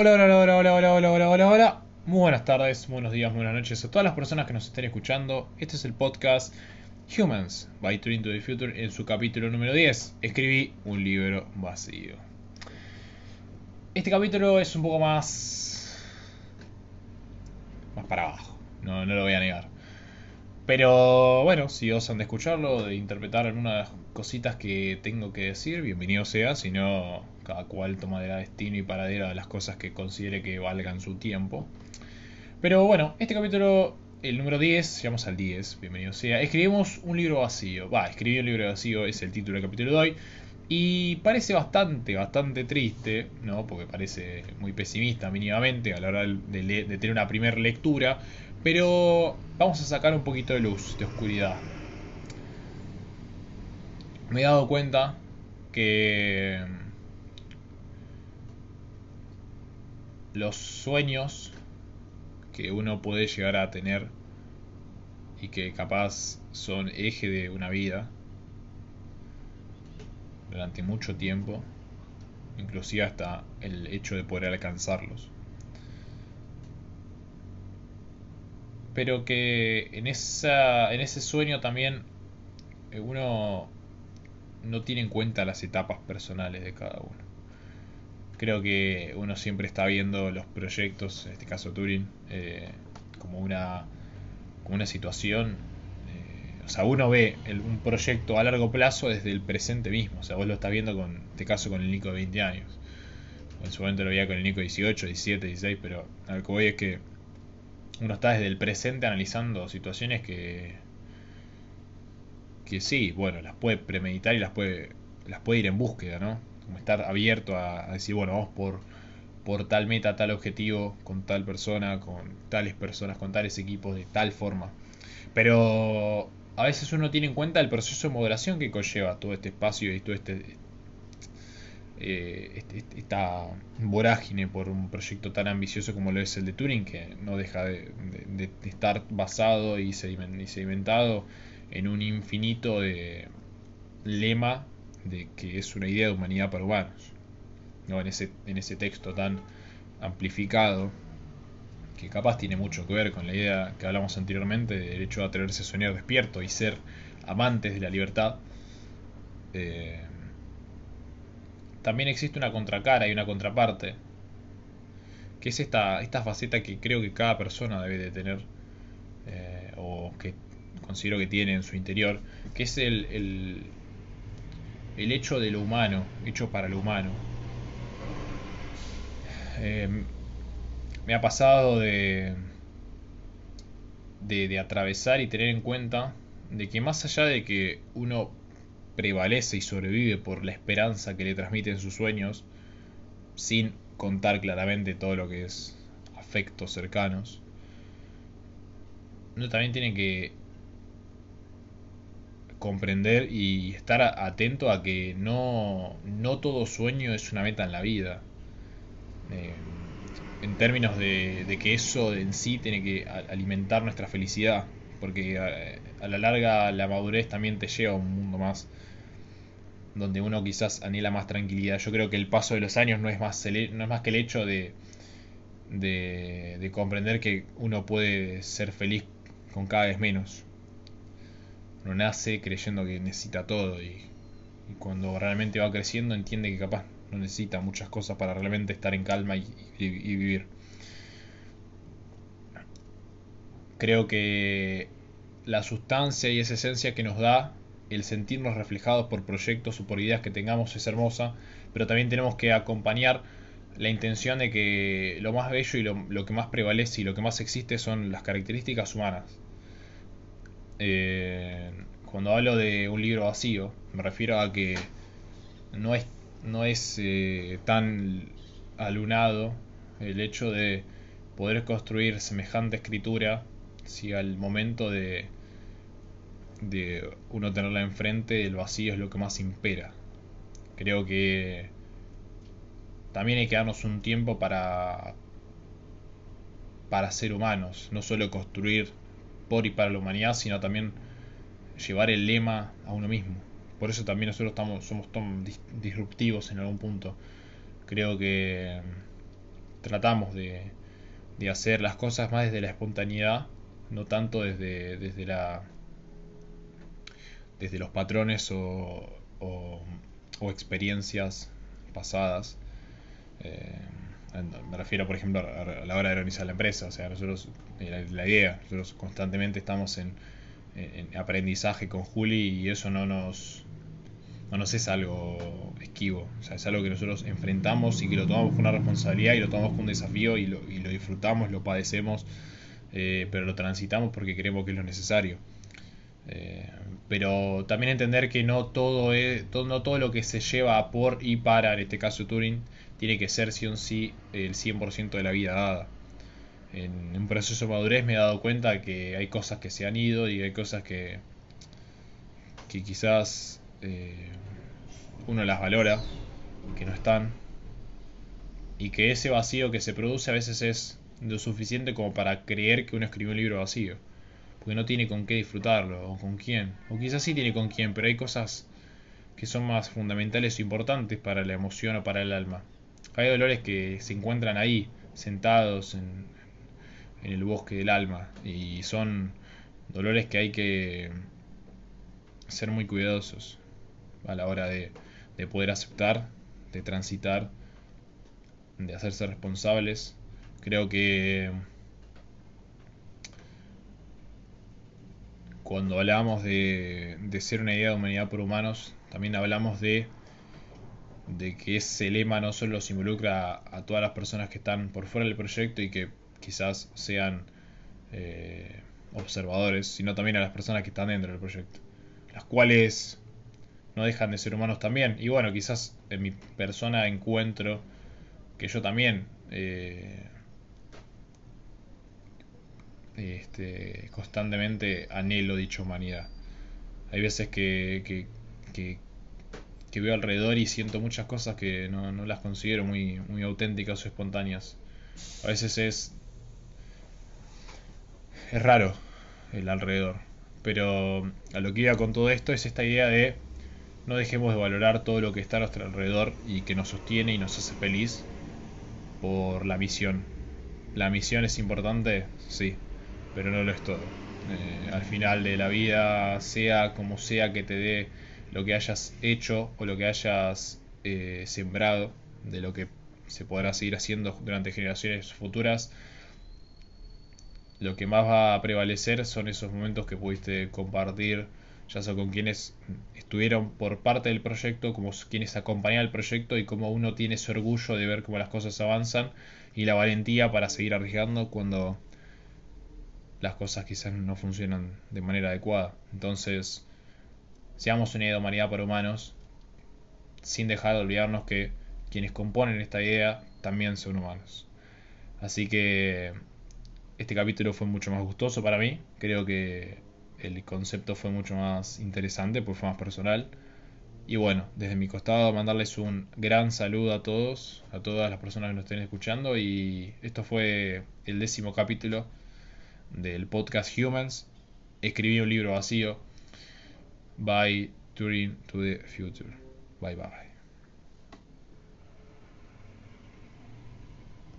Hola, hola, hola, hola, hola, hola, hola, hola, hola. Muy buenas tardes, buenos días, buenas noches a todas las personas que nos estén escuchando. Este es el podcast Humans by Turing to the Future en su capítulo número 10. Escribí un libro vacío. Este capítulo es un poco más. más para abajo. No, no lo voy a negar. Pero bueno, si osan de escucharlo, de interpretar algunas cositas que tengo que decir, bienvenido sea. Si no, cada cual tomará destino y paradero a las cosas que considere que valgan su tiempo. Pero bueno, este capítulo, el número 10, llegamos al 10, bienvenido sea. Escribimos un libro vacío. Va, escribí un libro vacío, es el título del capítulo de hoy. Y parece bastante, bastante triste, ¿no? Porque parece muy pesimista mínimamente a la hora de, de tener una primera lectura. Pero vamos a sacar un poquito de luz, de oscuridad. Me he dado cuenta que los sueños que uno puede llegar a tener y que capaz son eje de una vida durante mucho tiempo, inclusive hasta el hecho de poder alcanzarlos. Pero que en, esa, en ese sueño también eh, uno no tiene en cuenta las etapas personales de cada uno creo que uno siempre está viendo los proyectos, en este caso Turing, eh, como, una, una situación. Eh, o sea, uno ve un proyecto a largo plazo desde el presente mismo. O sea, vos lo estás viendo con este caso con el Nico de 20 años. En su momento lo veía con el Nico de 18, 17, 16, pero lo que voy es que uno está desde el presente analizando situaciones que que sí, bueno, las puede premeditar y las puede las puede ir en búsqueda, ¿no? Como estar abierto a, decir, bueno, vamos por, por tal meta, tal objetivo, con tal persona, con tales personas, con tales equipos, de tal forma. Pero a veces uno tiene en cuenta el proceso de moderación que conlleva todo este espacio y todo este, eh, este, este esta vorágine por un proyecto tan ambicioso como lo es el de Turing, que no deja de, estar basado y sedimentado en un infinito de lema de que es una idea de humanidad para humanos. ¿no? En, ese, en ese texto tan amplificado, que capaz tiene mucho que ver con la idea que hablamos anteriormente del hecho de atreverse a soñar despierto y ser amantes de la libertad. Eh, también existe una contracara y una contraparte, que es esta, esta faceta que creo que cada persona debe de tener, eh, o que considero que tiene en su interior, que es el, el hecho de lo humano, hecho para lo humano. Em, me ha pasado de, de, de atravesar y tener en cuenta de que más allá de que uno prevalece y sobrevive por la esperanza que le transmiten sus sueños, sin contar claramente todo lo que es afectos cercanos, uno también tiene que comprender y estar atento a que no, no todo sueño es una meta en la vida. Eh, en términos de, que eso en sí tiene que alimentar nuestra felicidad, porque a, la larga la madurez también te lleva a un mundo más donde uno quizás anhela más tranquilidad. Yo creo que el paso de los años no es más, no es más que el hecho de, de comprender que uno puede ser feliz con cada vez menos uno nace creyendo que necesita todo y, cuando realmente va creciendo entiende que capaz no necesita muchas cosas para realmente estar en calma y, vivir. Creo que la sustancia y esa esencia que nos da el sentirnos reflejados por proyectos o por ideas que tengamos es hermosa, pero también tenemos que acompañar la intención de que lo más bello y lo, lo que más prevalece y lo que más existe son las características humanas eh, cuando hablo de un libro vacío, me refiero a que no es, no es eh, tan alunado el hecho de poder construir semejante escritura si al momento de, de uno tenerla enfrente el vacío es lo que más impera. Creo que también hay que darnos un tiempo para para ser humanos, no solo construir por y para la humanidad, sino también llevar el lema a uno mismo. Por eso también nosotros estamos, somos tan disruptivos en algún punto. Creo que tratamos de, de hacer las cosas más desde la espontaneidad, no tanto desde, desde la desde los patrones o, o, experiencias pasadas. Eh, me refiero, por ejemplo, a la hora de organizar la empresa. O sea, nosotros, eh, la, idea, nosotros constantemente estamos en, en, aprendizaje con Juli y eso no nos, no nos es algo esquivo. O sea, es algo que nosotros enfrentamos y que lo tomamos con una responsabilidad y lo tomamos con un desafío y lo, y lo disfrutamos, lo padecemos, eh, pero lo transitamos porque creemos que es lo necesario. Eh, pero también entender que no todo, es, todo, no todo lo que se lleva por y para, en este caso Turing, tiene que ser sí o sí el 100% de la vida dada. En un proceso de madurez me he dado cuenta que hay cosas que se han ido y hay cosas que, que quizás eh, uno las valora, que no están, y que ese vacío que se produce a veces es lo suficiente como para creer que uno escribió un libro vacío porque no tiene con qué disfrutarlo, o con quién, o quizás sí tiene con quién, pero hay cosas que son más fundamentales e importantes para la emoción o para el alma. Hay dolores que se encuentran ahí, sentados en, el bosque del alma, y son dolores que hay que ser muy cuidadosos a la hora de, de poder aceptar, de transitar, de hacerse responsables. Creo que cuando hablamos de, ser una idea de humanidad por humanos, también hablamos de, de que ese lema no solo se involucra a, todas las personas que están por fuera del proyecto y que quizás sean eh, observadores, sino también a las personas que están dentro del proyecto, las cuales no dejan de ser humanos también. Y bueno, quizás en mi persona encuentro que yo también eh, este, constantemente anhelo dicha humanidad. Hay veces que, que, veo alrededor y siento muchas cosas que no, las considero muy, muy auténticas o espontáneas. A veces es, es raro el alrededor. Pero a lo que iba con todo esto es esta idea de no dejemos de valorar todo lo que está a nuestro alrededor y que nos sostiene y nos hace feliz por la misión. ¿La misión es importante? Sí, pero no lo es todo. Eh, al final de la vida, sea como sea que te dé lo que hayas hecho o lo que hayas eh, sembrado, de lo que se podrá seguir haciendo durante generaciones futuras, lo que más va a prevalecer son esos momentos que pudiste compartir, ya sea con quienes estuvieron por parte del proyecto, como quienes acompañan el proyecto y cómo uno tiene ese orgullo de ver cómo las cosas avanzan y la valentía para seguir arriesgando cuando las cosas quizás no funcionan de manera adecuada. Entonces, seamos una idea de humanidad para humanos, sin dejar de olvidarnos que quienes componen esta idea también son humanos. Así que este capítulo fue mucho más gustoso para mí. Creo que el concepto fue mucho más interesante, porque fue más personal. Y bueno, desde mi costado mandarles un gran saludo a todos, a todas las personas que nos estén escuchando. Y esto fue el décimo capítulo del podcast Humans, escribí un libro vacío. By Turing to the Future. Bye bye.